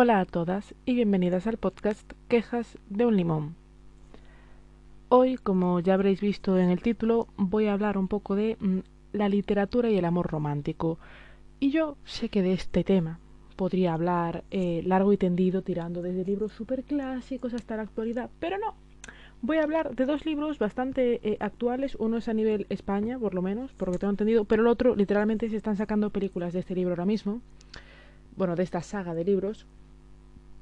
Hola a todas y bienvenidas al podcast Quejas de un limón. Hoy, como ya habréis visto en el título, voy a hablar un poco de mm, la literatura y el amor romántico. Y yo sé que de este tema podría hablar eh, largo y tendido, tirando desde libros súper clásicos hasta la actualidad, pero no. Voy a hablar de dos libros bastante eh, actuales. Uno es a nivel España, por lo menos, por lo que tengo entendido, pero el otro, literalmente, se están sacando películas de este libro ahora mismo. Bueno, de esta saga de libros.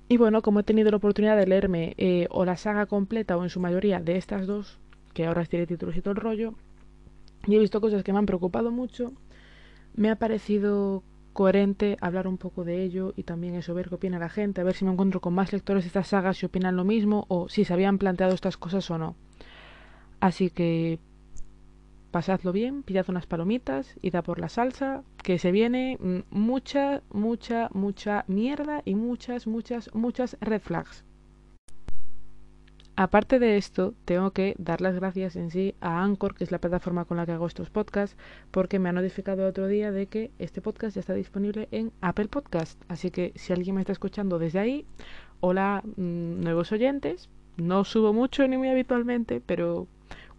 Y bueno, como he tenido la oportunidad de leerme eh, o la saga completa o en su mayoría de estas dos, que ahora tiene títulos y todo el rollo, y he visto cosas que me han preocupado mucho, me ha parecido coherente hablar un poco de ello y también eso, ver qué opina la gente, a ver si me encuentro con más lectores de estas sagas si opinan lo mismo o si se habían planteado estas cosas o no. Así que pasadlo bien, pillad unas palomitas, id a por la salsa, que se viene mm, mucha, mucha, mucha mierda y muchas, muchas, muchas red flags. Aparte de esto, tengo que dar las gracias en sí a Anchor, que es la plataforma con la que hago estos podcasts, porque me ha notificado otro día de que este podcast ya está disponible en Apple Podcast. Así que si alguien me está escuchando desde ahí, hola mm, nuevos oyentes. No subo mucho ni muy habitualmente, pero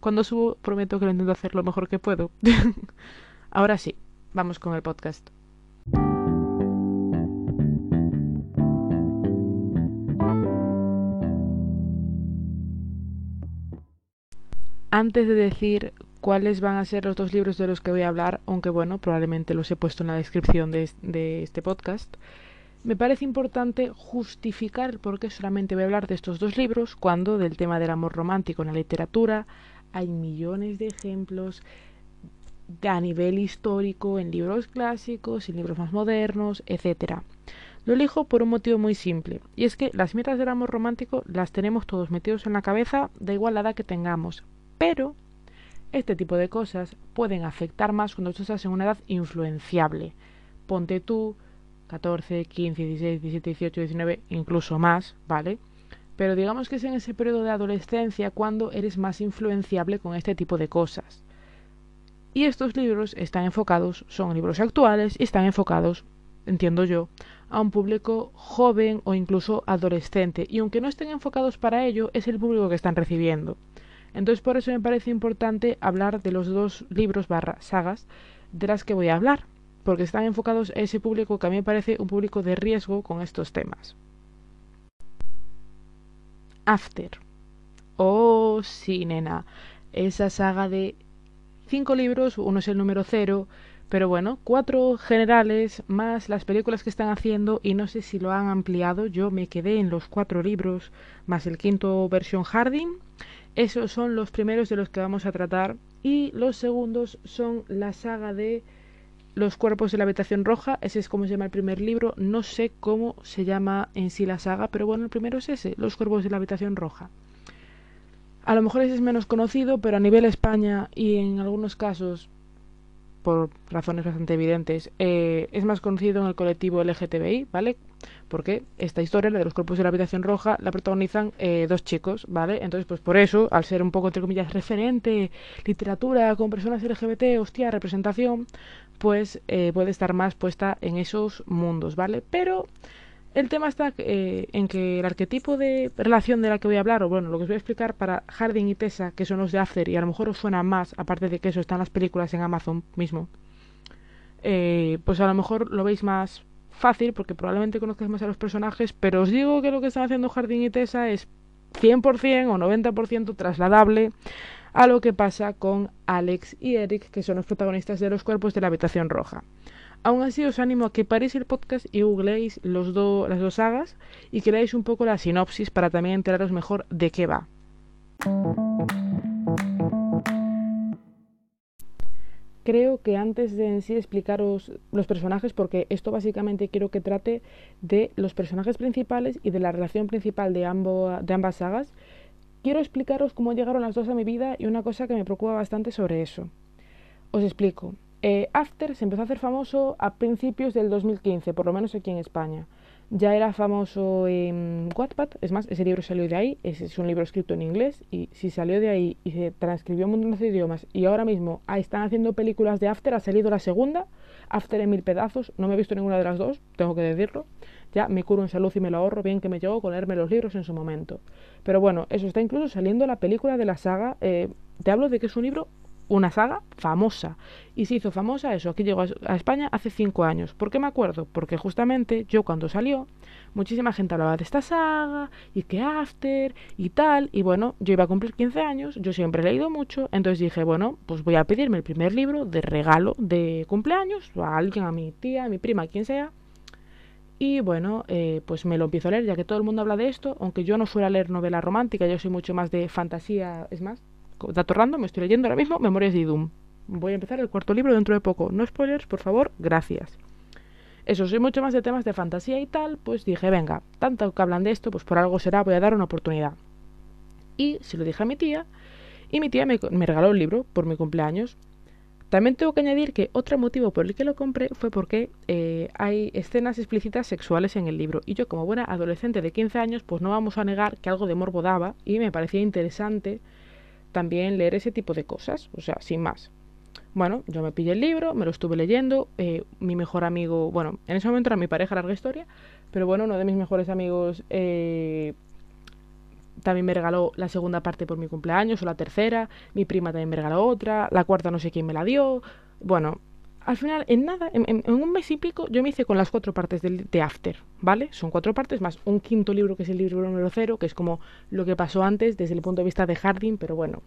cuando subo, prometo que lo intento hacer lo mejor que puedo. Ahora sí, vamos con el podcast. Antes de decir cuáles van a ser los dos libros de los que voy a hablar, aunque bueno, probablemente los he puesto en la descripción de, este podcast, me parece importante justificar por qué solamente voy a hablar de estos dos libros cuando del tema del amor romántico en la literatura hay millones de ejemplos a nivel histórico en libros clásicos, en libros más modernos, etc. Lo elijo por un motivo muy simple, y es que las mierdas del amor romántico las tenemos todos metidos en la cabeza, da igual la edad que tengamos, pero este tipo de cosas pueden afectar más cuando tú estás en una edad influenciable. Ponte tú 14, 15, 16, 17, 18, 19, incluso más, ¿vale? Pero digamos que es en ese periodo de adolescencia cuando eres más influenciable con este tipo de cosas. Y estos libros están enfocados, son libros actuales y están enfocados, entiendo yo, a un público joven o incluso adolescente. Y aunque no estén enfocados para ello, es el público que están recibiendo. Entonces por eso me parece importante hablar de los dos libros barra sagas de las que voy a hablar, porque están enfocados a ese público que a mí me parece un público de riesgo con estos temas. After. Oh, sí, nena. Esa saga de cinco libros, uno es el número cero, pero bueno, cuatro generales más las películas que están haciendo y no sé si lo han ampliado. Yo me quedé en los cuatro libros más el quinto versión Harding. Esos son los primeros de los que vamos a tratar y los segundos son la saga de los cuerpos de la habitación roja, ese es como se llama el primer libro, no sé cómo se llama en sí la saga, pero bueno, el primero es ese, Los cuerpos de la habitación roja. A lo mejor ese es menos conocido, pero a nivel España y en algunos casos, por razones bastante evidentes, eh, es más conocido en el colectivo LGTBI, ¿vale? Porque esta historia, la de los cuerpos de la habitación roja, la protagonizan eh, dos chicos, ¿vale? Entonces, pues por eso, al ser un poco, entre comillas, referente, literatura con personas LGBT, hostia, representación, pues eh, puede estar más puesta en esos mundos, ¿vale? Pero el tema está eh, en que el arquetipo de relación de la que voy a hablar, o bueno, lo que os voy a explicar para Harding y Tessa, que son los de After, y a lo mejor os suena más, aparte de que eso están las películas en Amazon mismo, eh, pues a lo mejor lo veis más fácil, porque probablemente conozcáis más a los personajes, pero os digo que lo que están haciendo Harding y Tessa es 100% o 90% trasladable a lo que pasa con Alex y Eric, que son los protagonistas de los cuerpos de la habitación roja. Aún así os animo a que paréis el podcast y googleéis los las dos sagas y que leáis un poco la sinopsis para también enteraros mejor de qué va. Creo que antes de en sí explicaros los personajes, porque esto básicamente quiero que trate de los personajes principales y de la relación principal de, de ambas sagas, quiero explicaros cómo llegaron las dos a mi vida y una cosa que me preocupa bastante sobre eso. Os explico. Eh, After se empezó a hacer famoso a principios del 2015, por lo menos aquí en España. Ya era famoso en Wattpad, es más, ese libro salió de ahí, es un libro escrito en inglés, y si salió de ahí y se transcribió en montón de idiomas, y ahora mismo ahí están haciendo películas de After, ha salido la segunda, After en mil pedazos, no me he visto ninguna de las dos, tengo que decirlo, ya me curo en salud y me lo ahorro, bien que me llegó con leerme los libros en su momento. Pero bueno, eso está incluso saliendo la película de la saga. Eh, te hablo de que es un libro una saga famosa. Y se hizo famosa eso, aquí llegó a España hace cinco años. ¿Por qué me acuerdo? Porque justamente yo cuando salió, muchísima gente hablaba de esta saga, y que After, y tal. Y bueno, yo iba a cumplir 15 años, yo siempre he leído mucho, entonces dije, bueno, pues voy a pedirme el primer libro de regalo de cumpleaños, a alguien, a mi tía, a mi prima, a quien sea. Y bueno, eh, pues me lo empiezo a leer, ya que todo el mundo habla de esto, aunque yo no suelo leer novela romántica, yo soy mucho más de fantasía, es más, dato random, me estoy leyendo ahora mismo Memorias de Idum. Voy a empezar el cuarto libro dentro de poco. No spoilers, por favor, gracias. Eso, soy mucho más de temas de fantasía y tal, pues dije, venga, tanto que hablan de esto, pues por algo será, voy a dar una oportunidad. Y se lo dije a mi tía, y mi tía me, regaló el libro por mi cumpleaños. También tengo que añadir que otro motivo por el que lo compré fue porque eh, hay escenas explícitas sexuales en el libro. Y yo, como buena adolescente de 15 años, pues no vamos a negar que algo de morbo daba y me parecía interesante también leer ese tipo de cosas, o sea, sin más. Bueno, yo me pillé el libro, me lo estuve leyendo, eh, mi mejor amigo, bueno, en ese momento era mi pareja, larga historia, pero bueno, uno de mis mejores amigos eh, también me regaló la segunda parte por mi cumpleaños, o la tercera, mi prima también me regaló otra, la cuarta no sé quién me la dio, bueno, al final, en nada, en, un mes y pico, yo me hice con las cuatro partes de, After, ¿vale? Son cuatro partes más un quinto libro que es el libro número cero, que es como lo que pasó antes desde el punto de vista de Jardín, pero bueno,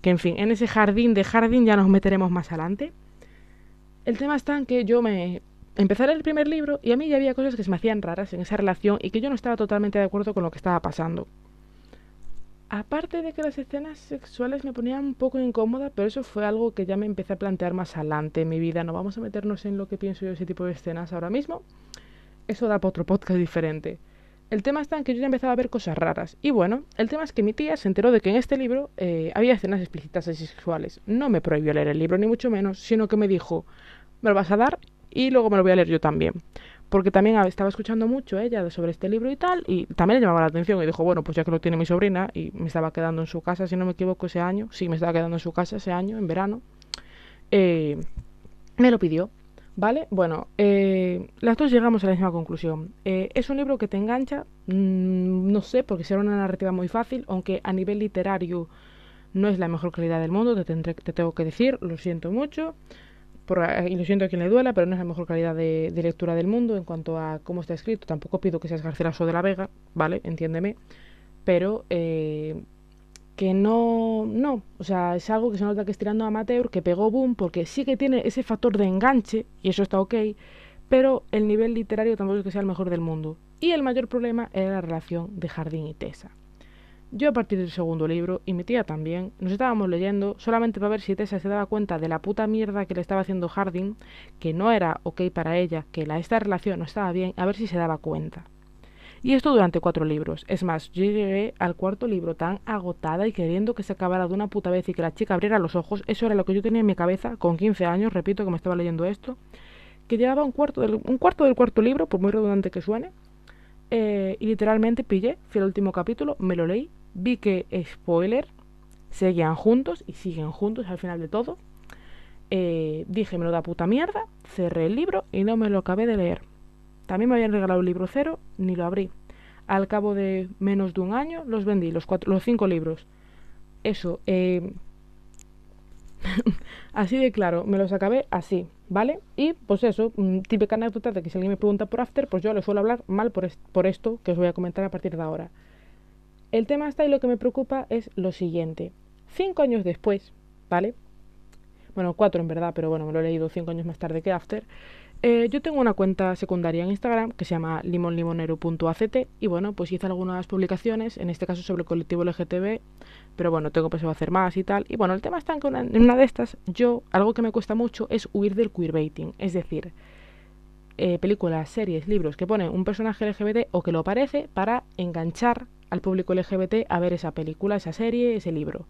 que en fin, en ese jardín de Jardín ya nos meteremos más adelante. El tema está en que yo me empecé el primer libro y a mí ya había cosas que se me hacían raras en esa relación y que yo no estaba totalmente de acuerdo con lo que estaba pasando. Aparte de que las escenas sexuales me ponían un poco incómoda, pero eso fue algo que ya me empecé a plantear más adelante en mi vida. No vamos a meternos en lo que pienso yo de ese tipo de escenas ahora mismo. Eso da para otro podcast diferente. El tema está en que yo ya empezaba a ver cosas raras. Y bueno, el tema es que mi tía se enteró de que en este libro eh, había escenas explícitas y sexuales. No me prohibió leer el libro, ni mucho menos, sino que me dijo, me lo vas a dar y luego me lo voy a leer yo también porque también estaba escuchando mucho ella sobre este libro y tal, y también le llamaba la atención y dijo, bueno, pues ya que lo tiene mi sobrina y me estaba quedando en su casa, si no me equivoco, ese año, sí, me estaba quedando en su casa ese año, en verano, eh, me lo pidió. ¿Vale? Bueno, eh, las dos llegamos a la misma conclusión. Eh, es un libro que te engancha, mm, no sé, porque será una narrativa muy fácil, aunque a nivel literario no es la mejor calidad del mundo, te, tendré, te tengo que decir, lo siento mucho y lo siento a quien le duela, pero no es la mejor calidad de, lectura del mundo en cuanto a cómo está escrito. Tampoco pido que seas Garcilaso de la Vega, ¿vale? Entiéndeme. Pero eh, que no, no, o sea, es algo que se nota que es tirando amateur, que pegó boom, porque sí que tiene ese factor de enganche, y eso está ok, pero el nivel literario tampoco es que sea el mejor del mundo. Y el mayor problema era la relación de Jardín y Tessa. Yo a partir del segundo libro, y mi tía también, nos estábamos leyendo solamente para ver si Tessa se daba cuenta de la puta mierda que le estaba haciendo Harding, que no era ok para ella, que la, esta relación no estaba bien, a ver si se daba cuenta. Y esto durante cuatro libros. Es más, yo llegué al cuarto libro tan agotada y queriendo que se acabara de una puta vez y que la chica abriera los ojos. Eso era lo que yo tenía en mi cabeza con 15 años, repito que me estaba leyendo esto. Que llevaba un cuarto del, un cuarto, del cuarto libro, por muy redundante que suene. Eh, y literalmente pillé, fui al último capítulo, me lo leí vi que, spoiler, seguían juntos y siguen juntos al final de todo. Eh, dije, me lo da puta mierda, cerré el libro y no me lo acabé de leer. También me habían regalado el libro cero, ni lo abrí. Al cabo de menos de un año los vendí, los, cuatro, los cinco libros. Eso, eh, así de claro, me los acabé así, ¿vale? Y pues eso, mm, típica anécdota de que si alguien me pregunta por After, pues yo le suelo hablar mal por, por esto que os voy a comentar a partir de ahora. El tema está y lo que me preocupa es lo siguiente. Cinco años después, ¿vale? Bueno, cuatro en verdad, pero bueno, me lo he leído cinco años más tarde que After. Eh, yo tengo una cuenta secundaria en Instagram que se llama limonlimonero.act y bueno, pues hice algunas publicaciones, en este caso sobre el colectivo LGTB, pero bueno, tengo pensado hacer más y tal. Y bueno, el tema está en que en una de estas, yo, algo que me cuesta mucho es huir del queerbaiting, es decir, eh, películas, series, libros que ponen un personaje LGBT o que lo parece para enganchar al público LGBT a ver esa película, esa serie, ese libro.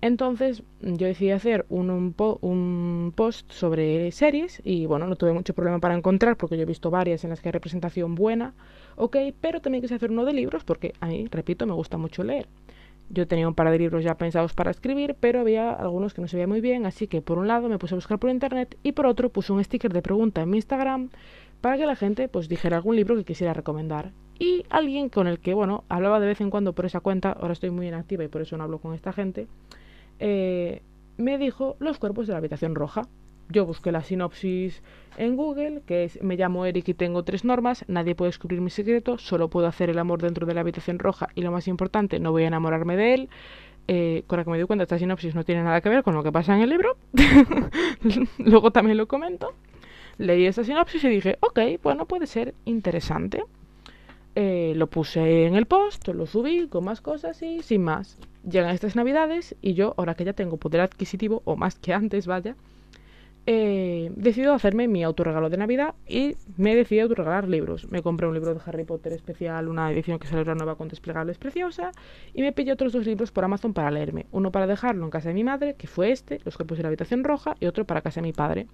Entonces yo decidí hacer un, un, post sobre series y bueno, no tuve mucho problema para encontrar porque yo he visto varias en las que hay representación buena, ok, pero también quise hacer uno de libros porque a mí, repito, me gusta mucho leer. Yo tenía un par de libros ya pensados para escribir, pero había algunos que no se veía muy bien, así que por un lado me puse a buscar por internet y por otro puse un sticker de pregunta en mi Instagram para que la gente pues dijera algún libro que quisiera recomendar. Y alguien con el que, bueno, hablaba de vez en cuando por esa cuenta, ahora estoy muy inactiva y por eso no hablo con esta gente, eh, me dijo Los cuerpos de la habitación roja. Yo busqué la sinopsis en Google, que es me llamo Eric y tengo tres normas, nadie puede descubrir mi secreto, solo puedo hacer el amor dentro de la habitación roja y lo más importante, no voy a enamorarme de él. Eh, con la que me doy cuenta, esta sinopsis no tiene nada que ver con lo que pasa en el libro. Luego también lo comento. Leí esta sinopsis y dije, ok, bueno, puede ser interesante. Eh, lo puse en el post, lo subí con más cosas y sin más. Llegan estas navidades y yo, ahora que ya tengo poder adquisitivo, o más que antes, vaya, eh, decido hacerme mi autorregalo de Navidad y me decidí autorregalar libros. Me compré un libro de Harry Potter especial, una edición que sale ahora nueva con desplegables preciosa, y me pillé otros dos libros por Amazon para leerme. Uno para dejarlo en casa de mi madre, que fue este, Los cuerpos de la habitación roja, y otro para casa de mi padre.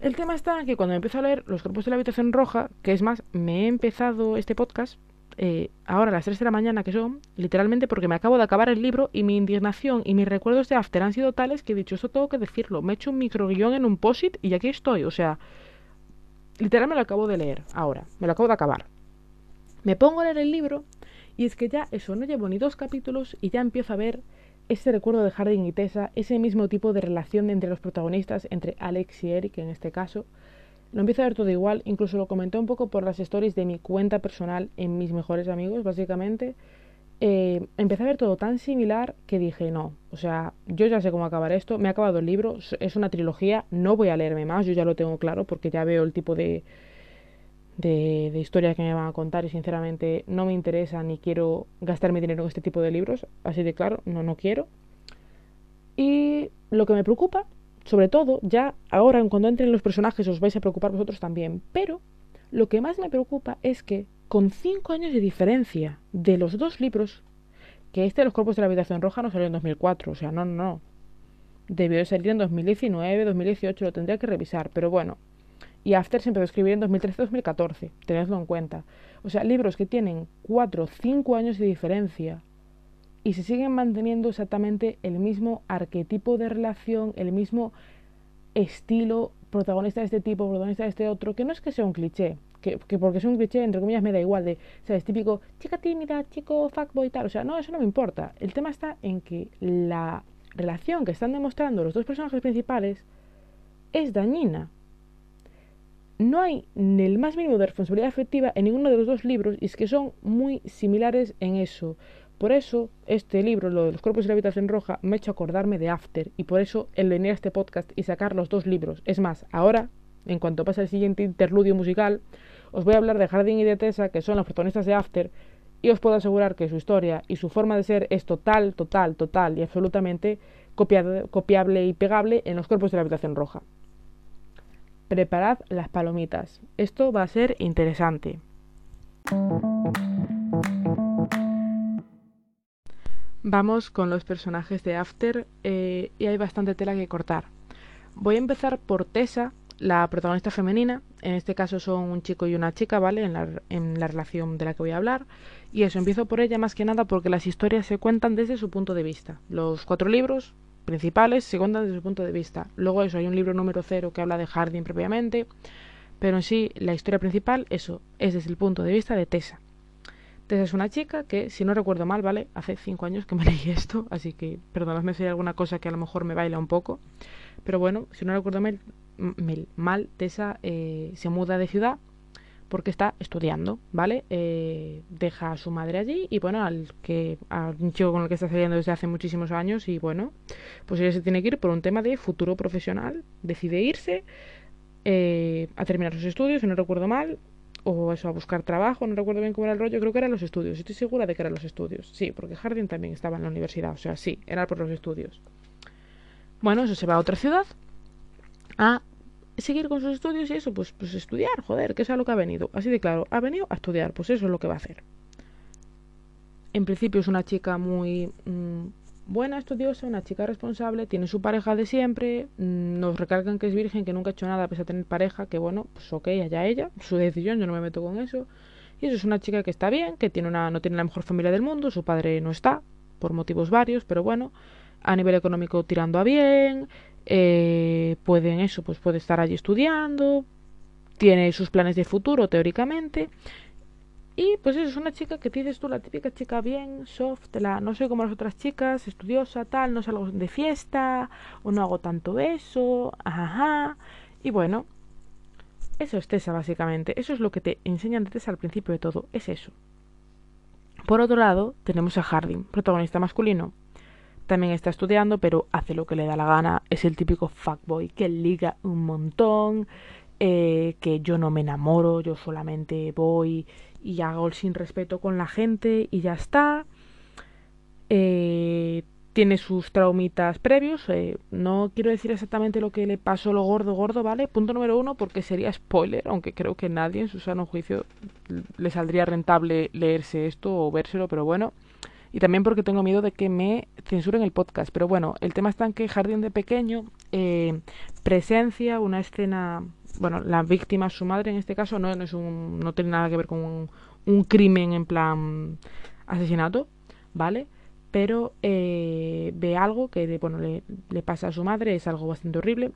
El tema está que cuando empiezo a leer Los cuerpos de la habitación roja, que es más, me he empezado este podcast eh, ahora a las 3 de la mañana que son, literalmente porque me acabo de acabar el libro y mi indignación y mis recuerdos de After han sido tales que he dicho, eso tengo que decirlo, me he hecho un microguión en un posit y aquí estoy, o sea, literalmente me lo acabo de leer ahora, me lo acabo de acabar. Me pongo a leer el libro y es que ya eso, no llevo ni dos capítulos y ya empiezo a ver ese recuerdo de Harding y Tessa, ese mismo tipo de relación entre los protagonistas, entre Alex y Eric en este caso, lo empiezo a ver todo igual, incluso lo comenté un poco por las stories de mi cuenta personal en mis mejores amigos, básicamente. Eh, empecé a ver todo tan similar que dije, no, o sea, yo ya sé cómo acabar esto, me ha acabado el libro, es una trilogía, no voy a leerme más, yo ya lo tengo claro porque ya veo el tipo de, de, de historias que me van a contar y sinceramente no me interesa ni quiero gastar mi dinero en este tipo de libros, así de claro, no, no quiero. Y lo que me preocupa sobre todo, ya ahora cuando entren los personajes os vais a preocupar vosotros también. Pero lo que más me preocupa es que con cinco años de diferencia de los dos libros, que este de los cuerpos de la habitación roja no salió en 2004, o sea, no, no. Debió de salir en 2019, 2018, lo tendría que revisar, pero bueno. Y After se empezó a escribir en 2013-2014, tenedlo en cuenta. O sea, libros que tienen cuatro, cinco años de diferencia y se siguen manteniendo exactamente el mismo arquetipo de relación, el mismo estilo, protagonista de este tipo, protagonista de este otro, que no es que sea un cliché, que, porque es un cliché, entre comillas, me da igual, de, ¿sabes? Típico chica tímida, chico fuckboy, tal, o sea, no, eso no me importa. El tema está en que la relación que están demostrando los dos personajes principales es dañina. No hay ni el más mínimo de responsabilidad afectiva en ninguno de los dos libros y es que son muy similares en eso. Por eso, este libro, lo de los cuerpos y la habitación roja, me ha hecho acordarme de After, y por eso el a este podcast y sacar los dos libros. Es más, ahora, en cuanto pase el siguiente interludio musical, os voy a hablar de Harding y de Tessa, que son los protagonistas de After, y os puedo asegurar que su historia y su forma de ser es total, total, total y absolutamente copiable y pegable en los cuerpos de la habitación roja. Preparad las palomitas. Esto va a ser interesante. Vamos con los personajes de After eh, y hay bastante tela que cortar. Voy a empezar por Tessa, la protagonista femenina. En este caso son un chico y una chica, ¿vale? En la, en la relación de la que voy a hablar. Y eso, empiezo por ella más que nada porque las historias se cuentan desde su punto de vista. Los cuatro libros principales se cuentan desde su punto de vista. Luego eso, hay un libro número cero que habla de Harding propiamente. Pero en sí, la historia principal, eso, es desde el punto de vista de Tessa. Tessa es una chica que, si no recuerdo mal, ¿vale? Hace cinco años que me leí esto, así que perdonadme si hay alguna cosa que a lo mejor me baila un poco. Pero bueno, si no recuerdo mal, mal Tessa eh, se muda de ciudad porque está estudiando, ¿vale? Eh, deja a su madre allí y bueno, al que a un chico con el que está saliendo desde hace muchísimos años y bueno, pues ella se tiene que ir por un tema de futuro profesional, decide irse eh, a terminar sus estudios, si no recuerdo mal, o eso, a buscar trabajo, no recuerdo bien cómo era el rollo, creo que eran los estudios, estoy segura de que eran los estudios, sí, porque Harding también estaba en la universidad, o sea, sí, era por los estudios. Bueno, eso se va a otra ciudad a seguir con sus estudios y eso, pues, pues estudiar, joder, que es a lo que ha venido. Así de claro, ha venido a estudiar, pues eso es lo que va a hacer. En principio es una chica muy mm, buena, estudiosa, una chica responsable, tiene su pareja de siempre, mm, nos recargan que es virgen, que nunca ha hecho nada pese a tener pareja, que bueno, pues ok, allá ella, su decisión, yo no me meto con eso. Y eso es una chica que está bien, que tiene una, no tiene la mejor familia del mundo, su padre no está, por motivos varios, pero bueno, a nivel económico tirando a bien, eh, pueden eso, pues puede estar allí estudiando, tiene sus planes de futuro, teóricamente. Y pues eso, es una chica que dices tú, la típica chica bien, soft, la, no soy como las otras chicas, estudiosa, tal, no salgo de fiesta, o no hago tanto eso, ajá. Y bueno, eso es Tessa básicamente, eso es lo que te enseñan de Tessa al principio de todo, es eso. Por otro lado, tenemos a Harding, protagonista masculino. También está estudiando, pero hace lo que le da la gana. Es el típico fuckboy que liga un montón, eh, que yo no me enamoro, yo solamente voy y hago el sin respeto con la gente y ya está. Eh, tiene sus traumitas previos. Eh, no quiero decir exactamente lo que le pasó lo gordo, gordo, ¿vale? Punto número uno, porque sería spoiler, aunque creo que nadie en su sano juicio le saldría rentable leerse esto o vérselo, pero bueno. Y también porque tengo miedo de que me censuren el podcast. Pero bueno, el tema está en que Jardín de Pequeño eh, presencia una escena. Bueno, la víctima, su madre en este caso, no, no, es un, no tiene nada que ver con un, crimen en plan asesinato, ¿vale? pero eh, ve algo que bueno, le, le, pasa a su madre, es algo bastante horrible.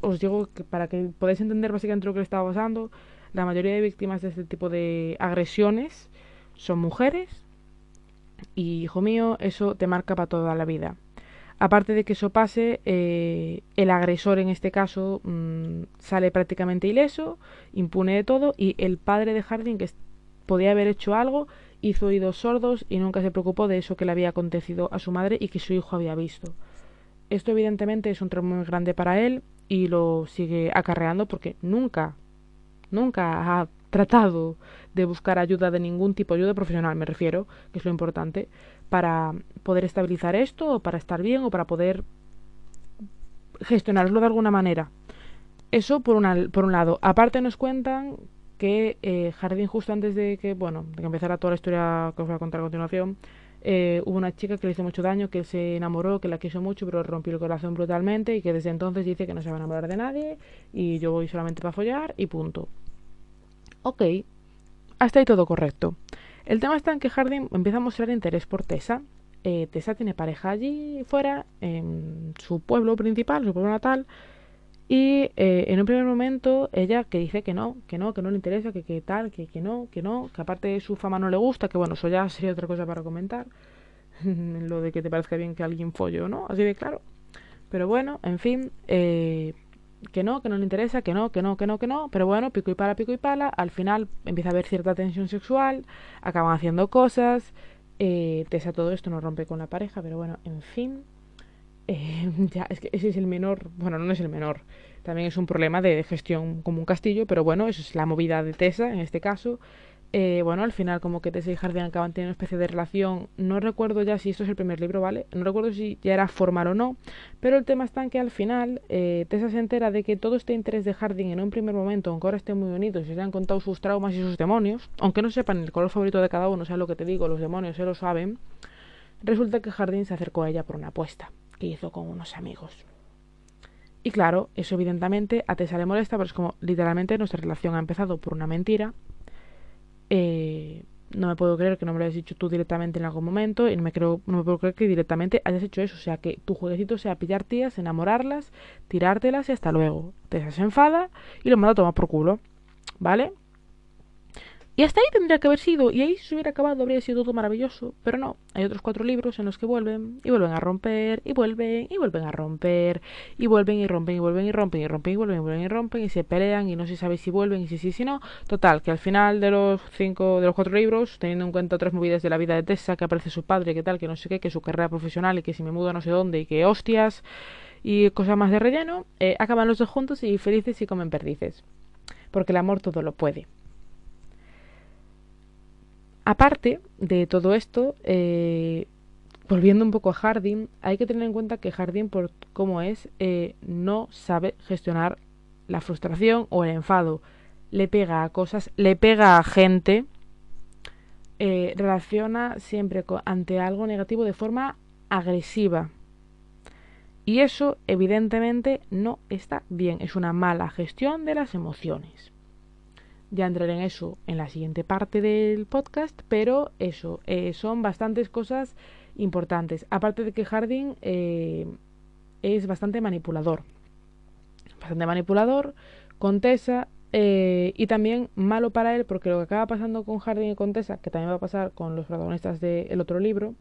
Os digo que para que podáis entender básicamente lo que le estaba pasando, la mayoría de víctimas de este tipo de agresiones son mujeres y, hijo mío, eso te marca para toda la vida. Aparte de que eso pase, eh, el agresor en este caso mmm, sale prácticamente ileso, impune de todo, y el padre de Harding, que podía haber hecho algo, hizo oídos sordos y nunca se preocupó de eso que le había acontecido a su madre y que su hijo había visto. Esto evidentemente es un trauma muy grande para él y lo sigue acarreando porque nunca, nunca ha tratado de buscar ayuda de ningún tipo, ayuda profesional me refiero, que es lo importante, para poder estabilizar esto o para estar bien o para poder gestionarlo de alguna manera. Eso por, una, por un lado. Aparte nos cuentan que eh, Jardín justo antes de que, bueno, de que empezara toda la historia que os voy a contar a continuación, eh, hubo una chica que le hizo mucho daño, que se enamoró, que la quiso mucho, pero rompió el corazón brutalmente y que desde entonces dice que no se va a enamorar de nadie y yo voy solamente para follar y punto. Ok, hasta ahí todo correcto. El tema está en que Harding empieza a mostrar interés por Tessa. Eh, Tessa tiene pareja allí fuera, en su pueblo principal, su pueblo natal, y eh, en un primer momento ella que dice que no, que no, que no le interesa, que, que tal, que, que no, que no, que aparte su fama no le gusta, que bueno, eso ya sería otra cosa para comentar. Lo de que te parezca bien que alguien folle o no, así de claro. Pero bueno, en fin, eh, que no, que no le interesa, que no, que no, que no, que no. Pero bueno, pico y pala, pico y pala. Al final empieza a haber cierta tensión sexual, acaban haciendo cosas. Eh, Tessa todo esto no rompe con la pareja, pero bueno, en fin. Eh, ya, es que ese es el menor, bueno, no es el menor, también es un problema de gestión como un castillo, pero bueno, eso es la movida de Tessa en este caso. Eh, bueno, al final como que Tessa y Jardín acaban teniendo una especie de relación, no recuerdo ya si esto es el primer libro, ¿vale? No recuerdo si ya era formal o no, pero el tema está en que al final eh, Tessa se entera de que todo este interés de Jardín en un primer momento, aunque ahora estén muy unidos y se han contado sus traumas y sus demonios, aunque no sepan el color favorito de cada uno, sea lo que te digo, los demonios se lo saben, resulta que Jardín se acercó a ella por una apuesta que hizo con unos amigos. Y claro, eso evidentemente a Tessa le molesta, pero es como literalmente nuestra relación ha empezado por una mentira. Eh, no me puedo creer que no me lo hayas dicho tú directamente en algún momento y no me, creo, no me puedo creer que directamente hayas hecho eso. O sea, que tu jueguecito sea pillar tías, enamorarlas, tirártelas y hasta luego. Tessa se enfada y lo manda a tomar por culo. ¿Vale? Y hasta ahí tendría que haber sido, y ahí si se hubiera acabado habría sido todo maravilloso, pero no, hay otros cuatro libros en los que vuelven, y vuelven a romper, y vuelven, y vuelven a romper, y vuelven y rompen, y vuelven y rompen, y rompen, y vuelven, y vuelven y rompen, y se pelean, y no se sabe si vuelven, y si sí, si, no. Total, que al final de los cinco, de los cuatro libros, teniendo en cuenta otras movidas de la vida de Tessa, que aparece su padre, que tal, que no sé qué, que su carrera profesional, y que si me mudo no sé dónde, y que hostias, y cosas más de relleno, eh, acaban los dos juntos y felices y comen perdices. Porque el amor todo lo puede. Aparte de todo esto, eh, volviendo un poco a Harding, hay que tener en cuenta que Harding, por cómo es, eh, no sabe gestionar la frustración o el enfado. Le pega a cosas, le pega a gente, eh, relaciona siempre ante algo negativo de forma agresiva. Y eso, evidentemente, no está bien. Es una mala gestión de las emociones. Ya entraré en eso en la siguiente parte del podcast, pero eso, eh, son bastantes cosas importantes. Aparte de que Harding eh, es bastante manipulador. Bastante manipulador con Tessa Eh, y también malo para él porque lo que acaba pasando con Harding y con Tessa, que también va a pasar con los protagonistas del otro libro,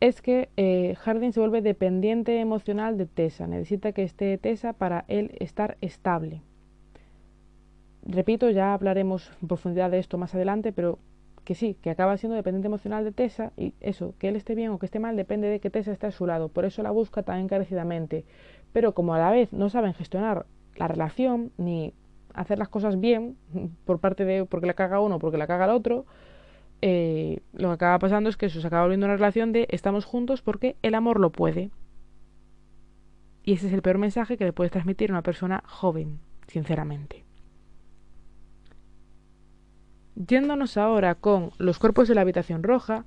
es que eh, Harding se vuelve dependiente emocional de Tessa. Necesita que esté Tessa para él estar estable. Repito, ya hablaremos en profundidad de esto más adelante, pero que sí, que acaba siendo dependiente emocional de Tessa y eso, que él esté bien o que esté mal depende de que Tessa esté a su lado. Por eso la busca tan encarecidamente. Pero como a la vez no saben gestionar la relación ni hacer las cosas bien por parte de porque la caga uno, porque la caga el otro, eh, lo que acaba pasando es que eso se acaba volviendo una relación de estamos juntos porque el amor lo puede. Y ese es el peor mensaje que le puedes transmitir a una persona joven, sinceramente. Yéndonos ahora con los cuerpos de la habitación roja,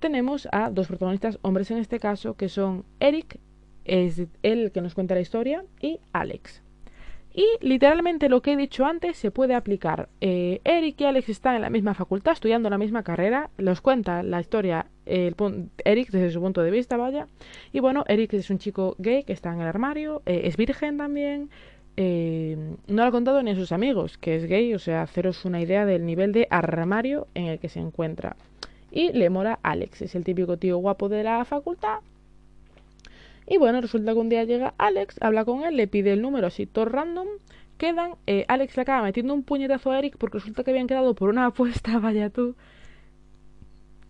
tenemos a dos protagonistas, hombres en este caso, que son Eric, es el que nos cuenta la historia, y Alex. Y literalmente lo que he dicho antes se puede aplicar. Eh, Eric y Alex están en la misma facultad, estudiando la misma carrera. Los cuenta la historia el, Eric desde su punto de vista, vaya. Y bueno, Eric es un chico gay que está en el armario, eh, es virgen también. Eh, no lo ha contado ni a sus amigos que es gay, o sea, haceros una idea del nivel de armario en el que se encuentra. Y le mola Alex, es el típico tío guapo de la facultad, y bueno, resulta que un día llega Alex, habla con él, le pide el número así todo random, quedan, eh, Alex le acaba metiendo un puñetazo a Eric porque resulta que habían quedado por una apuesta, vaya tú.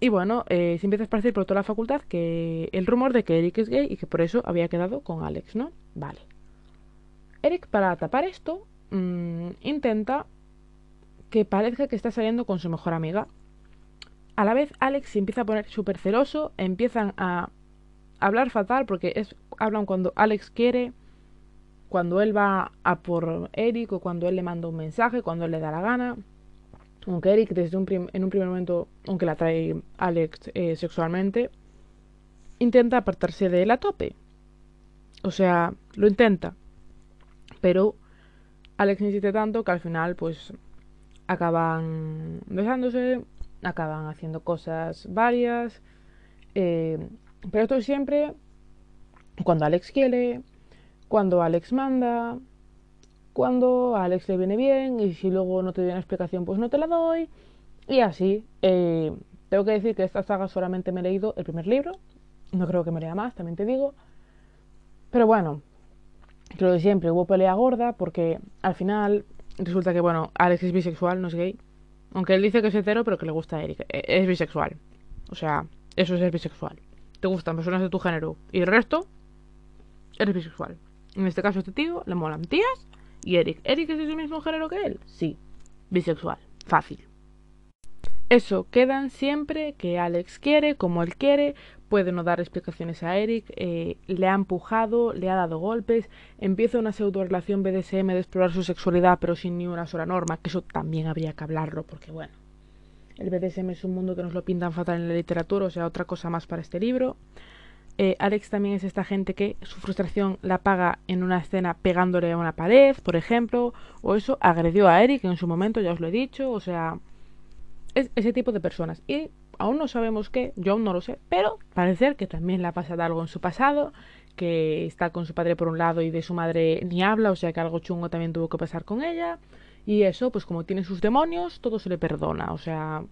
Y bueno, eh, se empieza a esparcir por toda la facultad que el rumor de que Eric es gay y que por eso había quedado con Alex, ¿no? Vale. Eric, para tapar esto, mm, intenta que parezca que está saliendo con su mejor amiga. A la vez, Alex se empieza a poner súper celoso, empiezan a hablar fatal porque es hablan cuando Alex quiere, cuando él va a por Eric o cuando él le manda un mensaje, cuando él le da la gana. Aunque Eric desde un en un primer momento, aunque la trae Alex eh, sexualmente, intenta apartarse de él a tope. O sea, lo intenta. Pero Alex insiste tanto que al final pues acaban besándose, acaban haciendo cosas varias. Eh, pero esto es siempre cuando Alex quiere, cuando Alex manda, cuando a Alex le viene bien y si luego no te doy una explicación pues no te la doy. Y así. Eh, tengo que decir que esta saga solamente me he leído el primer libro. No creo que me lea más, también te digo. Pero bueno, que siempre hubo pelea gorda porque al final resulta que, bueno, Alex es bisexual, no es gay. Aunque él dice que es hetero, pero que le gusta a Eric. E-, es bisexual. O sea, eso es ser bisexual te gustan personas de tu género y el resto, eres bisexual. En este caso, este tío le molan tías y Eric. ¿Eric es del mismo género que él? Sí, bisexual. Fácil. Eso, quedan siempre que Alex quiere, como él quiere, puede no dar explicaciones a Eric, eh, le ha empujado, le ha dado golpes, empieza una pseudo relación BDSM de explorar su sexualidad pero sin ni una sola norma, que eso también habría que hablarlo, porque bueno, el BDSM es un mundo que nos lo pintan fatal en la literatura, o sea, otra cosa más para este libro. Eh, Alex también es esta gente que su frustración la paga en una escena pegándole a una pared, por ejemplo, o eso agredió a Eric en su momento, ya os lo he dicho, o sea, es ese tipo de personas. Y aún no sabemos qué, yo aún no lo sé, pero parece que también le ha pasado algo en su pasado, que está con su padre por un lado y de su madre ni habla, o sea que algo chungo también tuvo que pasar con ella. Y eso, pues como tiene sus demonios, todo se le perdona. O sea,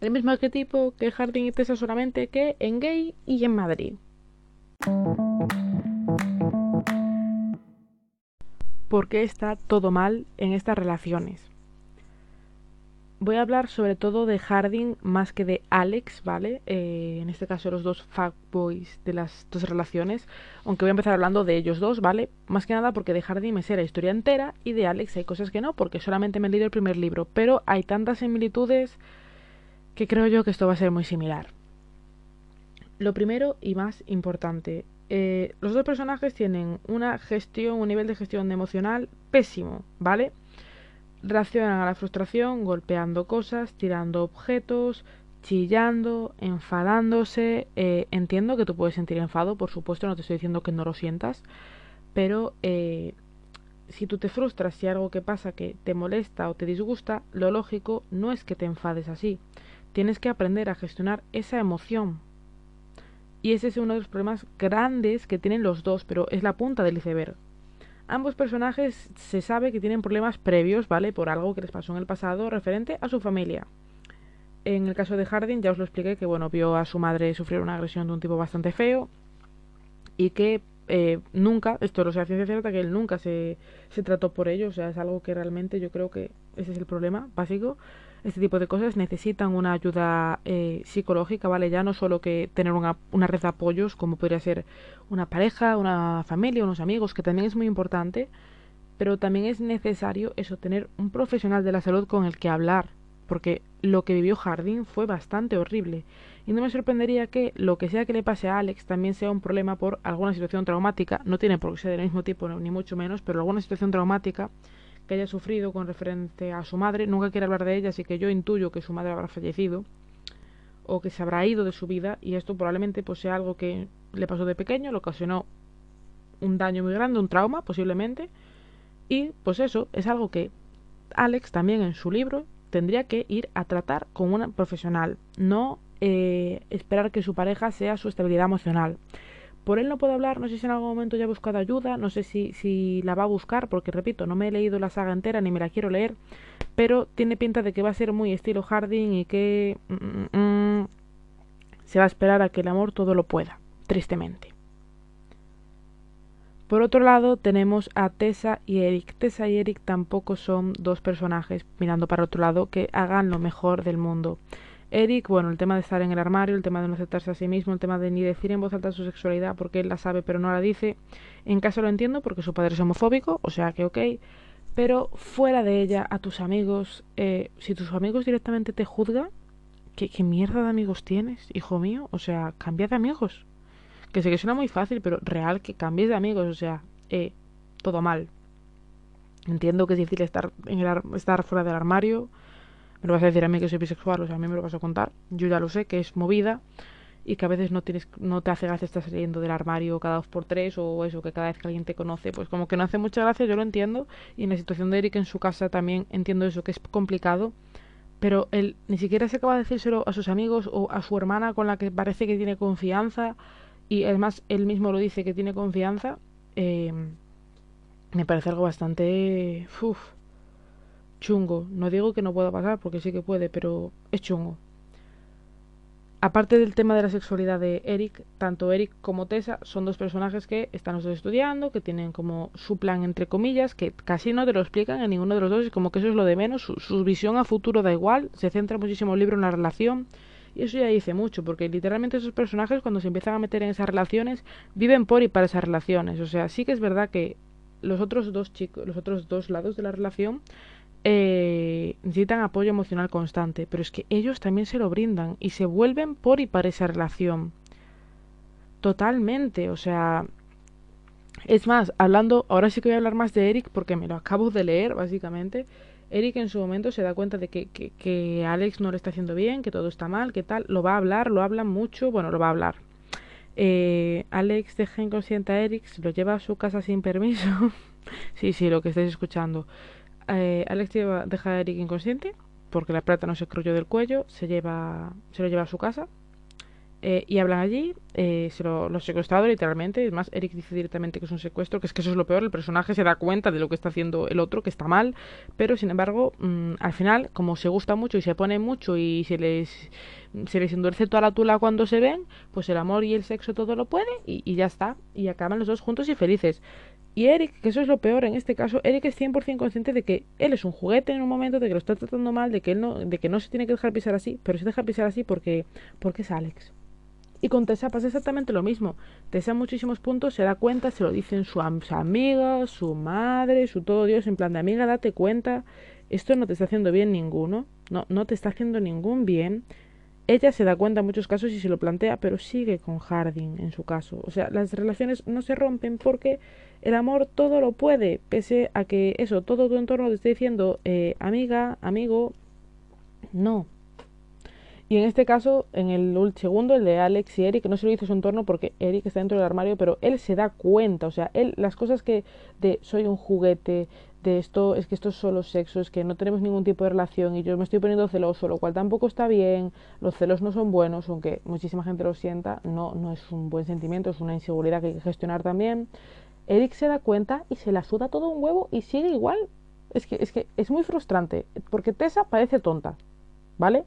el mismo arquetipo que Harding y Tessa solamente que en gay y en Madrid. ¿Por qué está todo mal en estas relaciones? Voy a hablar sobre todo de Harding más que de Alex, ¿vale? Eh, en este caso los dos fuckboys de las dos relaciones, aunque voy a empezar hablando de ellos dos, ¿vale? Más que nada porque de Harding me sé la historia entera y de Alex hay cosas que no, porque solamente me he leído el primer libro, pero hay tantas similitudes que creo yo que esto va a ser muy similar. Lo primero y más importante, eh, los dos personajes tienen una gestión, un nivel de gestión emocional pésimo, ¿vale? Reaccionan a la frustración golpeando cosas, tirando objetos, chillando, enfadándose. Eh, entiendo que tú puedes sentir enfado, por supuesto, no te estoy diciendo que no lo sientas, pero eh, si tú te frustras, si algo que pasa que te molesta o te disgusta, lo lógico no es que te enfades así. Tienes que aprender a gestionar esa emoción. Y ese es uno de los problemas grandes que tienen los dos, pero es la punta del iceberg. Ambos personajes se sabe que tienen problemas previos, ¿vale? Por algo que les pasó en el pasado referente a su familia. En el caso de Harding ya os lo expliqué que, bueno, vio a su madre sufrir una agresión de un tipo bastante feo y que eh, nunca, esto lo sé a ciencia cierta, que él nunca se, se trató por ello, o sea, es algo que realmente yo creo que ese es el problema básico. Este tipo de cosas necesitan una ayuda eh, psicológica, ¿vale? Ya no solo que tener una, una red de apoyos, como podría ser una pareja, una familia, unos amigos, que también es muy importante, pero también es necesario eso, tener un profesional de la salud con el que hablar, porque lo que vivió Harding fue bastante horrible. Y no me sorprendería que lo que sea que le pase a Alex también sea un problema por alguna situación traumática, no tiene por qué ser del mismo tipo ni mucho menos, pero alguna situación traumática que haya sufrido con referente a su madre. Nunca quiere hablar de ella, así que yo intuyo que su madre habrá fallecido o que se habrá ido de su vida y esto probablemente pues sea algo que le pasó de pequeño, le ocasionó un daño muy grande, un trauma posiblemente. Y pues eso es algo que Alex también en su libro tendría que ir a tratar con una profesional, no eh, esperar que su pareja sea su estabilidad emocional. Por él no puedo hablar, no sé si en algún momento ya ha buscado ayuda, no sé si, si la va a buscar, porque repito, no me he leído la saga entera ni me la quiero leer, pero tiene pinta de que va a ser muy estilo Harding y que mm, mm, mm, se va a esperar a que el amor todo lo pueda, tristemente. Por otro lado, tenemos a Tessa y Eric. Tessa y Eric tampoco son dos personajes, mirando para otro lado, que hagan lo mejor del mundo. Eric, bueno, el tema de estar en el armario, el tema de no aceptarse a sí mismo, el tema de ni decir en voz alta su sexualidad porque él la sabe pero no la dice. En caso lo entiendo porque su padre es homofóbico, o sea que ok. Pero fuera de ella, a tus amigos, eh, si tus amigos directamente te juzgan, ¿qué, ¿qué mierda de amigos tienes, hijo mío? O sea, cambia de amigos que sé que suena muy fácil, pero real que cambies de amigos, o sea, eh, todo mal. Entiendo que es difícil estar, en el estar fuera del armario. Me lo vas a decir a mí que soy bisexual, o sea, a mí me lo vas a contar. Yo ya lo sé, que es movida y que a veces no tienes no te hace gracia estar saliendo del armario cada dos por tres o eso, que cada vez que alguien te conoce, pues como que no hace mucha gracia, yo lo entiendo. Y en la situación de Eric en su casa también entiendo eso, que es complicado. Pero él ni siquiera se acaba de decírselo a sus amigos o a su hermana con la que parece que tiene confianza y además él mismo lo dice que tiene confianza, eh, me parece algo bastante uf, chungo. No digo que no pueda pasar, porque sí que puede, pero es chungo. Aparte del tema de la sexualidad de Eric, tanto Eric como Tessa son dos personajes que están los dos estudiando, que tienen como su plan entre comillas, que casi no te lo explican en ninguno de los dos, y como que eso es lo de menos, su, su visión a futuro da igual, se centra muchísimo el libro en la relación, y eso ya dice mucho, porque literalmente esos personajes cuando se empiezan a meter en esas relaciones viven por y para esas relaciones. O sea, sí que es verdad que los otros dos chicos, los otros dos lados de la relación eh, necesitan apoyo emocional constante, pero es que ellos también se lo brindan y se vuelven por y para esa relación. Totalmente, o sea, es más, hablando, ahora sí que voy a hablar más de Eric porque me lo acabo de leer, básicamente. Eric en su momento se da cuenta de que, que, Alex no le está haciendo bien, que todo está mal, que tal, lo va a hablar, lo hablan mucho, bueno, lo va a hablar. Eh, Alex deja inconsciente a Eric, lo lleva a su casa sin permiso. sí, sí, lo que estáis escuchando. Eh, Alex lleva, deja a Eric inconsciente porque la plata no se cruyó del cuello, se lleva, se lo lleva a su casa eh, y hablan allí, eh, se lo, lo secuestrado literalmente, es más, Eric dice directamente que es un secuestro, que es que eso es lo peor, el personaje se da cuenta de lo que está haciendo el otro, que está mal, pero sin embargo, mm, al final, como se gusta mucho y se pone mucho y se les, se les endurece toda la tula cuando se ven, pues el amor y el sexo todo lo puede y, y ya está, y acaban los dos juntos y felices. Y Eric, que eso es lo peor en este caso, Eric es 100% consciente de que él es un juguete en un momento, de que lo está tratando mal, de que él no, de que no se tiene que dejar pisar así, pero se deja pisar así porque, porque es Alex. Y con Tessa pasa exactamente lo mismo. Tessa en muchísimos puntos se da cuenta, se lo dicen su, su amiga, su madre, su todo Dios, en plan de amiga, date cuenta, esto no te está haciendo bien ninguno, no, no te está haciendo ningún bien. Ella se da cuenta en muchos casos y se lo plantea, pero sigue con Harding en su caso. O sea, las relaciones no se rompen porque el amor todo lo puede, pese a que eso, todo tu entorno te esté diciendo, eh, amiga, amigo, no, y en este caso, en el segundo, el de Alex y Eric, no se lo hizo su entorno porque Eric está dentro del armario, pero él se da cuenta, o sea, él, las cosas que de soy un juguete, de esto, es que esto es solo sexo, es que no tenemos ningún tipo de relación y yo me estoy poniendo celoso, lo cual tampoco está bien, los celos no son buenos, aunque muchísima gente lo sienta, no, no es un buen sentimiento, es una inseguridad que hay que gestionar también. Eric se da cuenta y se la suda todo un huevo y sigue igual. Es que es, que es muy frustrante, porque Tessa parece tonta, ¿vale?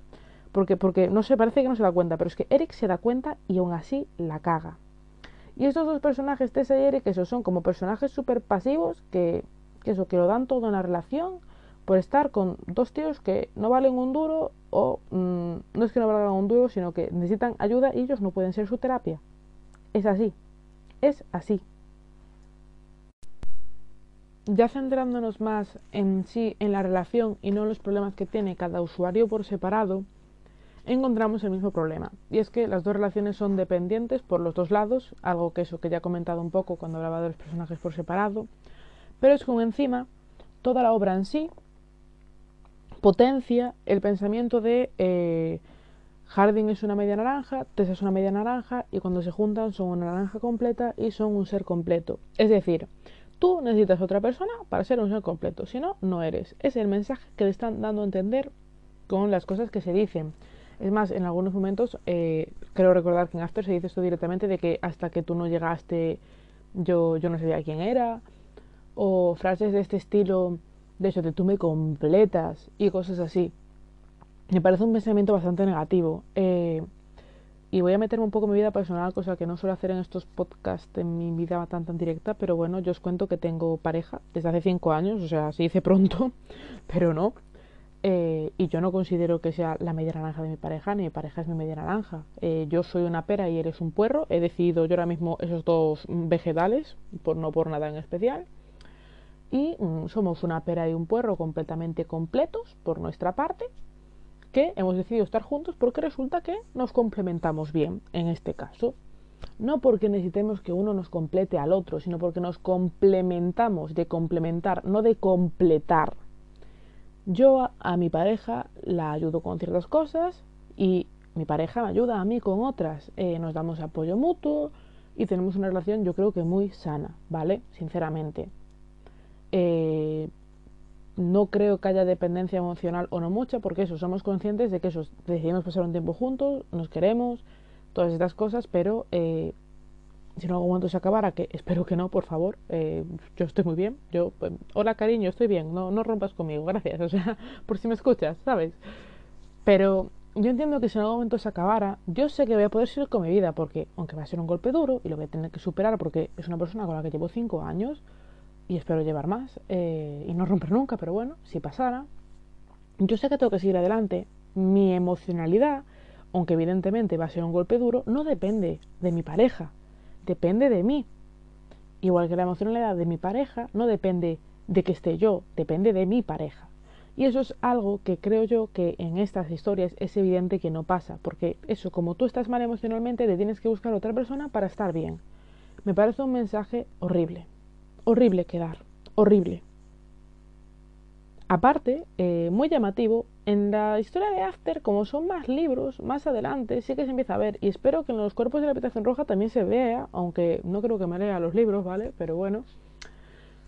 Porque, porque no sé, parece que no se da cuenta, pero es que Eric se da cuenta y aún así la caga. Y estos dos personajes, Tessa y Eric, esos son como personajes súper pasivos que, que eso, que lo dan todo en la relación por estar con dos tíos que no valen un duro o mm, no es que no valgan un duro, sino que necesitan ayuda y ellos no pueden ser su terapia. Es así. Es así. Ya centrándonos más en sí, en la relación y no en los problemas que tiene cada usuario por separado, encontramos el mismo problema. Y es que las dos relaciones son dependientes por los dos lados, algo que eso que ya he comentado un poco cuando hablaba de los personajes por separado, pero es como encima toda la obra en sí potencia el pensamiento de eh, Harding es una media naranja, Tessa es una media naranja y cuando se juntan son una naranja completa y son un ser completo. Es decir, tú necesitas otra persona para ser un ser completo, si no, no eres. Es el mensaje que le están dando a entender con las cosas que se dicen. Es más, en algunos momentos, eh, creo recordar que en After se dice esto directamente de que hasta que tú no llegaste yo, yo no sabía quién era, o frases de este estilo de hecho, de tú me completas y cosas así. Me parece un pensamiento bastante negativo. Eh, y voy a meterme un poco en mi vida personal, cosa que no suelo hacer en estos podcasts en mi vida tan tan directa, pero bueno, yo os cuento que tengo pareja desde hace cinco años, o sea, se dice pronto, pero no. Eh, y yo no considero que sea la media naranja de mi pareja, ni mi pareja es mi media naranja. Eh, yo soy una pera y eres un puerro. He decidido yo ahora mismo esos dos vegetales, por, no por nada en especial y mm, somos una pera y un puerro completamente completos por nuestra parte que hemos decidido estar juntos porque resulta que nos complementamos bien en este caso. No porque necesitemos que uno nos complete al otro, sino porque nos complementamos, de complementar, no de completar. Yo a, mi pareja la ayudo con ciertas cosas y mi pareja me ayuda a mí con otras. Eh, nos damos apoyo mutuo y tenemos una relación yo creo que muy sana, ¿vale? Sinceramente. Eh, no creo que haya dependencia emocional o no mucha, porque eso, somos conscientes de que eso, decidimos pasar un tiempo juntos, nos queremos, todas estas cosas, pero eh, si en algún momento se acabara, que espero que no, por favor, eh, yo estoy muy bien, yo, pues, hola cariño, estoy bien, no, no rompas conmigo, gracias, o sea, por si me escuchas, ¿sabes? Pero yo entiendo que si en algún momento se acabara, yo sé que voy a poder seguir con mi vida, porque aunque va a ser un golpe duro y lo voy a tener que superar porque es una persona con la que llevo cinco años, y espero llevar más eh, y no romper nunca, pero bueno, si pasara, yo sé que tengo que seguir adelante. Mi emocionalidad, aunque evidentemente va a ser un golpe duro, no depende de mi pareja, depende de mí. Igual que la emocionalidad de mi pareja no depende de que esté yo, depende de mi pareja. Y eso es algo que creo yo que en estas historias es evidente que no pasa, porque eso, como tú estás mal emocionalmente, te tienes que buscar otra persona para estar bien. Me parece un mensaje horrible horrible quedar, horrible. Aparte, eh, muy llamativo, en la historia de After, como son más libros, más adelante sí que se empieza a ver, y espero que en los cuerpos de la habitación roja también se vea, aunque no creo que me lea los libros, ¿vale? Pero bueno.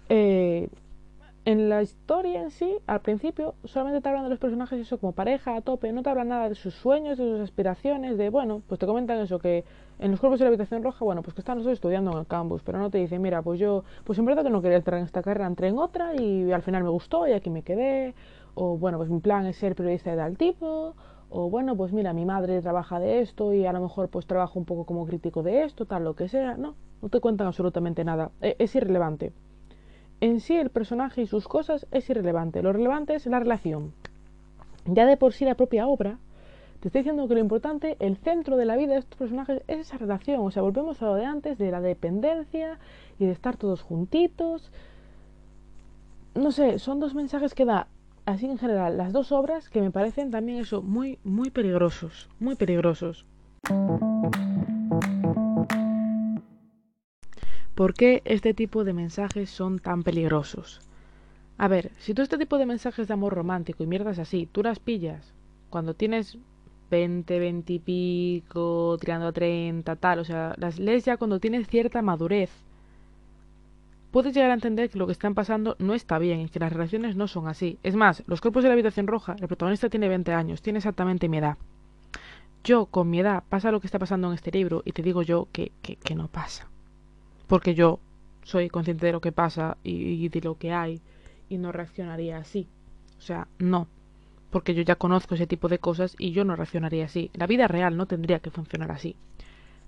Eh, en la historia en sí, al principio, solamente te hablan de los personajes eso como pareja a tope, no te hablan nada de sus sueños, de sus aspiraciones, de bueno, pues te comentan eso, que en los cuerpos de la habitación roja, bueno, pues que están nosotros estudiando en el campus, pero no te dicen, mira, pues yo, pues en verdad que no quería entrar en esta carrera, entré en otra y al final me gustó y aquí me quedé, o bueno, pues mi plan es ser periodista de tal tipo, o bueno, pues mira, mi madre trabaja de esto y a lo mejor pues trabajo un poco como crítico de esto, tal, lo que sea, no, no te cuentan absolutamente nada, e, es irrelevante en sí el personaje y sus cosas es irrelevante. Lo relevante es la relación. Ya de por sí la propia obra te está diciendo que lo importante, el centro de la vida de estos personajes es esa relación. O sea, volvemos a lo de antes, de la dependencia y de estar todos juntitos. No sé, son dos mensajes que da así en general las dos obras que me parecen también eso muy, muy peligrosos. Muy peligrosos. ¿Por qué este tipo de mensajes son tan peligrosos? A ver, si tú este tipo de mensajes de amor romántico y mierdas así, tú las pillas cuando tienes 20, 20 y pico, tirando a 30, tal, o sea, las lees ya cuando tienes cierta madurez, puedes llegar a entender que lo que están pasando no está bien y que las relaciones no son así. Es más, los cuerpos de la habitación roja, el protagonista tiene 20 años, tiene exactamente mi edad. Yo, con mi edad, pasa lo que está pasando en este libro y te digo yo que, que, que no pasa porque yo soy consciente de lo que pasa y, de lo que hay y no reaccionaría así. O sea, no. Porque yo ya conozco ese tipo de cosas y yo no reaccionaría así. La vida real no tendría que funcionar así.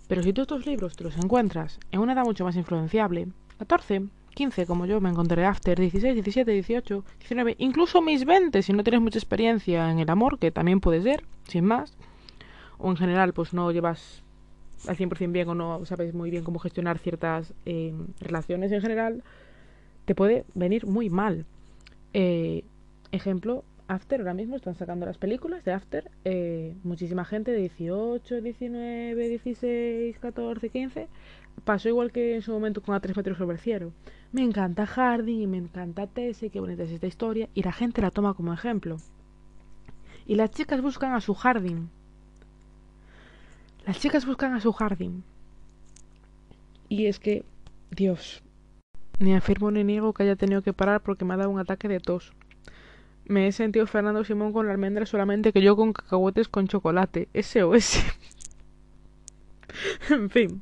Pero si tú estos libros te los encuentras en una edad mucho más influenciable, 14, 15 como yo me encontré after, 16, 17, 18, 19, incluso mis 20 si no tienes mucha experiencia en el amor, que también puede ser, sin más, o en general pues no llevas al 100% bien o no sabes muy bien cómo gestionar ciertas eh, relaciones en general, te puede venir muy mal. Eh, ejemplo, After, ahora mismo están sacando las películas de After. Eh, muchísima gente de 18, 19, 16, 14, 15. Pasó igual que en su momento con A 3 metros sobre el cielo. Me encanta Harding me encanta Tese, qué bonita es esta historia. Y la gente la toma como ejemplo. Y las chicas buscan a su Harding. Las chicas buscan a su Harding. Y es que, Dios, ni afirmo ni niego que haya tenido que parar porque me ha dado un ataque de tos. Me he sentido Fernando Simón con la almendra solamente que yo con cacahuetes con chocolate. SOS. en fin.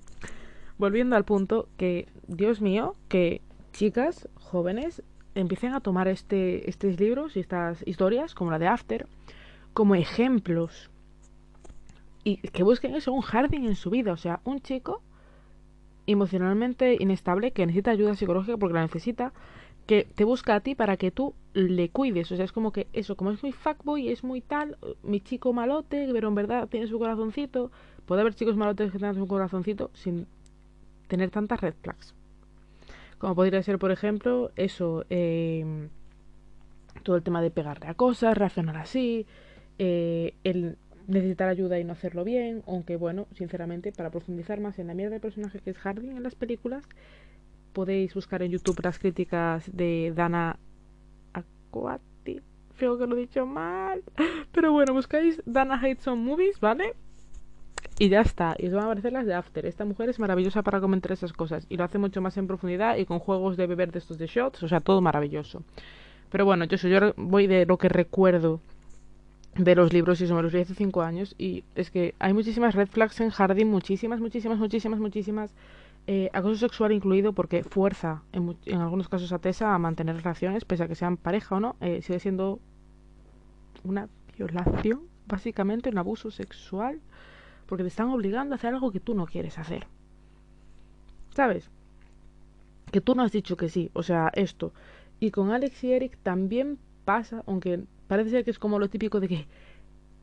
Volviendo al punto que, Dios mío, que chicas jóvenes empiecen a tomar este, estos libros y estas historias, como la de After, como ejemplos. Y que busquen eso, un jardín en su vida. O sea, un chico emocionalmente inestable que necesita ayuda psicológica porque la necesita, que te busca a ti para que tú le cuides. O sea, es como que eso, como es muy fuckboy, es muy tal, mi chico malote, pero en verdad tiene su corazoncito. Puede haber chicos malotes que tengan su corazoncito sin tener tantas red flags. Como podría ser, por ejemplo, eso, eh, todo el tema de pegarle a cosas, reaccionar así, eh, el necesitar ayuda y no hacerlo bien, aunque bueno, sinceramente, para profundizar más en la mierda de personaje que es Harding en las películas, podéis buscar en YouTube las críticas de Dana Aquati. Creo que lo he dicho mal. Pero bueno, buscáis Dana Hates Movies, ¿vale? Y ya está. Y os van a aparecer las de After. Esta mujer es maravillosa para comentar esas cosas. Y lo hace mucho más en profundidad y con juegos de beber de estos de shots. O sea, todo maravilloso. Pero bueno, yo, yo voy de lo que recuerdo de los libros y eso me los leí hace cinco años. Y es que hay muchísimas red flags en Harding. Muchísimas, muchísimas, muchísimas, muchísimas eh, acoso sexual incluido porque fuerza en, en, algunos casos a Tessa a mantener relaciones, pese a que sean pareja o no, eh, sigue siendo una violación, básicamente un abuso sexual, porque te están obligando a hacer algo que tú no quieres hacer. ¿Sabes? Que tú no has dicho que sí, o sea, esto. Y con Alex y Eric también pasa, aunque parece ser que es como lo típico de que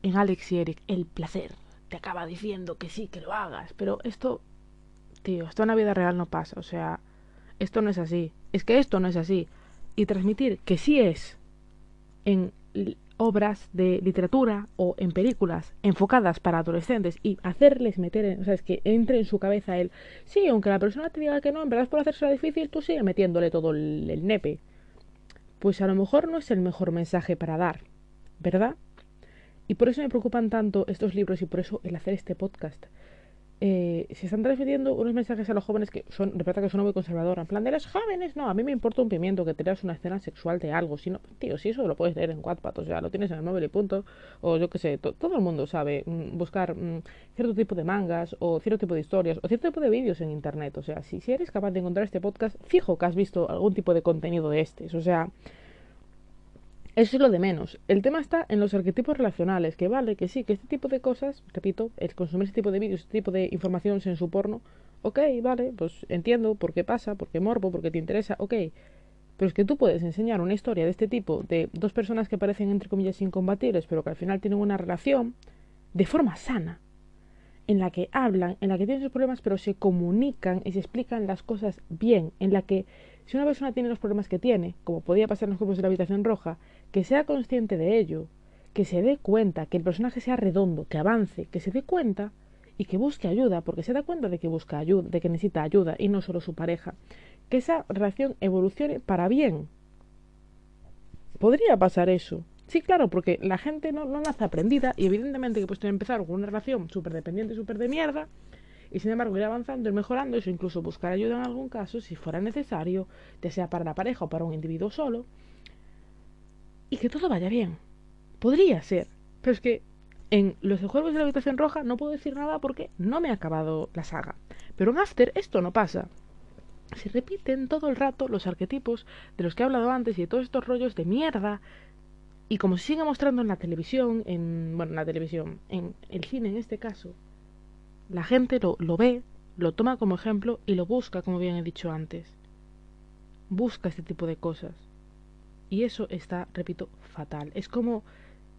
en Alex y Eric el placer te acaba diciendo que sí, que lo hagas, pero esto tío, esto en la vida real no pasa, o sea, esto no es así, es que esto no es así. Y transmitir que sí es en obras de literatura o en películas enfocadas para adolescentes y hacerles meter, en, o sea, es que entre en su cabeza el, sí, aunque la persona te diga que no, en verdad es por hacerse difícil, tú sigue metiéndole todo el nepe. Pues a lo mejor no es el mejor mensaje para dar, ¿verdad? Y por eso me preocupan tanto estos libros y por eso el hacer este podcast eh, se están transmitiendo unos mensajes a los jóvenes que son, de verdad que son muy conservadora, en plan de los jóvenes, no, a mí me importa un pimiento que tengas una escena sexual de algo, sino, tío, si eso lo puedes leer en Wattpad, o sea, lo tienes en el móvil y punto, o yo que sé, todo el mundo sabe mm, buscar mm, cierto tipo de mangas, o cierto tipo de historias, o cierto tipo de vídeos en internet, o sea, si eres capaz de encontrar este podcast, fijo que has visto algún tipo de contenido de este, o sea, eso es lo de menos. El tema está en los arquetipos relacionales, que vale, que sí, que este tipo de cosas, repito, el consumir este tipo de vídeos, este tipo de información en su porno, ok, vale, pues entiendo por qué pasa, por qué morbo, por qué te interesa, ok. Pero es que tú puedes enseñar una historia de este tipo de dos personas que parecen entre comillas incompatibles, pero que al final tienen una relación de forma sana, en la que hablan, en la que tienen sus problemas, pero se comunican y se explican las cosas bien, en la que si una persona tiene los problemas que tiene, como podía pasar en los grupos de la habitación roja, que sea consciente de ello, que se dé cuenta, que el personaje sea redondo, que avance, que se dé cuenta y que busque ayuda, porque se da cuenta de que busca ayuda, de que necesita ayuda y no solo su pareja, que esa relación evolucione para bien. Podría pasar eso. Sí, claro, porque la gente no, no nace aprendida y evidentemente que puede empezar con una relación súper dependiente, súper de mierda, y sin embargo ir avanzando, ir mejorando eso, incluso buscar ayuda en algún caso, si fuera necesario, ya sea para la pareja o para un individuo solo, y que todo vaya bien. Podría ser, pero es que en los juegos de la habitación roja no puedo decir nada porque no me ha acabado la saga. Pero en After esto no pasa. se repiten todo el rato los arquetipos de los que he hablado antes y de todos estos rollos de mierda. Y como se sigue mostrando en la televisión, en, bueno, en la televisión, en el cine en este caso, la gente lo, lo ve, lo toma como ejemplo y lo busca, como bien he dicho antes. Busca este tipo de cosas. Y eso está, repito, fatal. Es como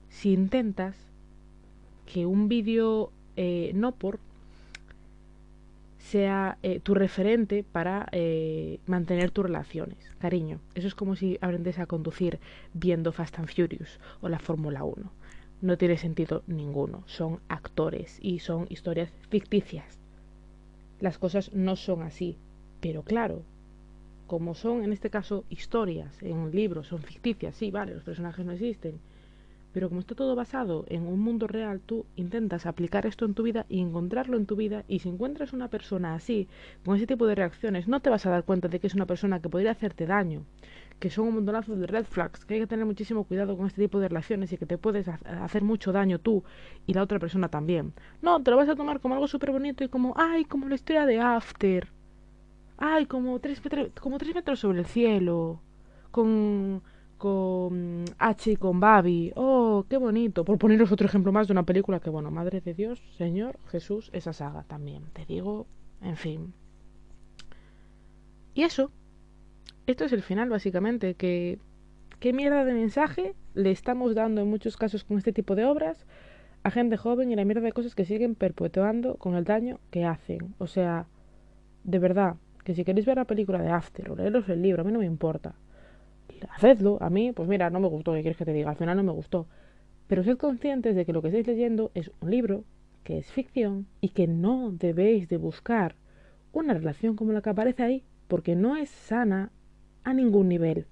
si intentas que un vídeo eh, no por sea eh, tu referente para eh, mantener tus relaciones. Cariño, eso es como si aprendes a conducir viendo Fast and Furious o la Fórmula 1. No tiene sentido ninguno. Son actores y son historias ficticias. Las cosas no son así. Pero claro, como son en este caso historias, en un libro, son ficticias, sí, vale, los personajes no existen pero como está todo basado en un mundo real, tú intentas aplicar esto en tu vida y encontrarlo en tu vida. Y si encuentras una persona así, con ese tipo de reacciones, no te vas a dar cuenta de que es una persona que podría hacerte daño, que son un montonazo de red flags, que hay que tener muchísimo cuidado con este tipo de relaciones y que te puedes hacer mucho daño tú y la otra persona también. No, te lo vas a tomar como algo súper bonito y como, ay, como la historia de After. Ay, como tres, como tres metros sobre el cielo. Con con H y con Babi. Oh, qué bonito. Por poneros otro ejemplo más de una película que, bueno, Madre de Dios, Señor, Jesús, esa saga también. Te digo, en fin. Y eso. Esto es el final, básicamente. Que. ¿Qué mierda de mensaje le estamos dando en muchos casos con este tipo de obras a gente joven y la mierda de cosas que siguen perpetuando con el daño que hacen? O sea, de verdad, que si queréis ver la película de After o leeros el libro, a mí no me importa hacedlo. A mí, pues mira, no me gustó, ¿qué quieres que te diga? Al final no me gustó. Pero sed conscientes de que lo que estáis leyendo es un libro, que es ficción, y que no debéis de buscar una relación como la que aparece ahí, porque no es sana a ningún nivel.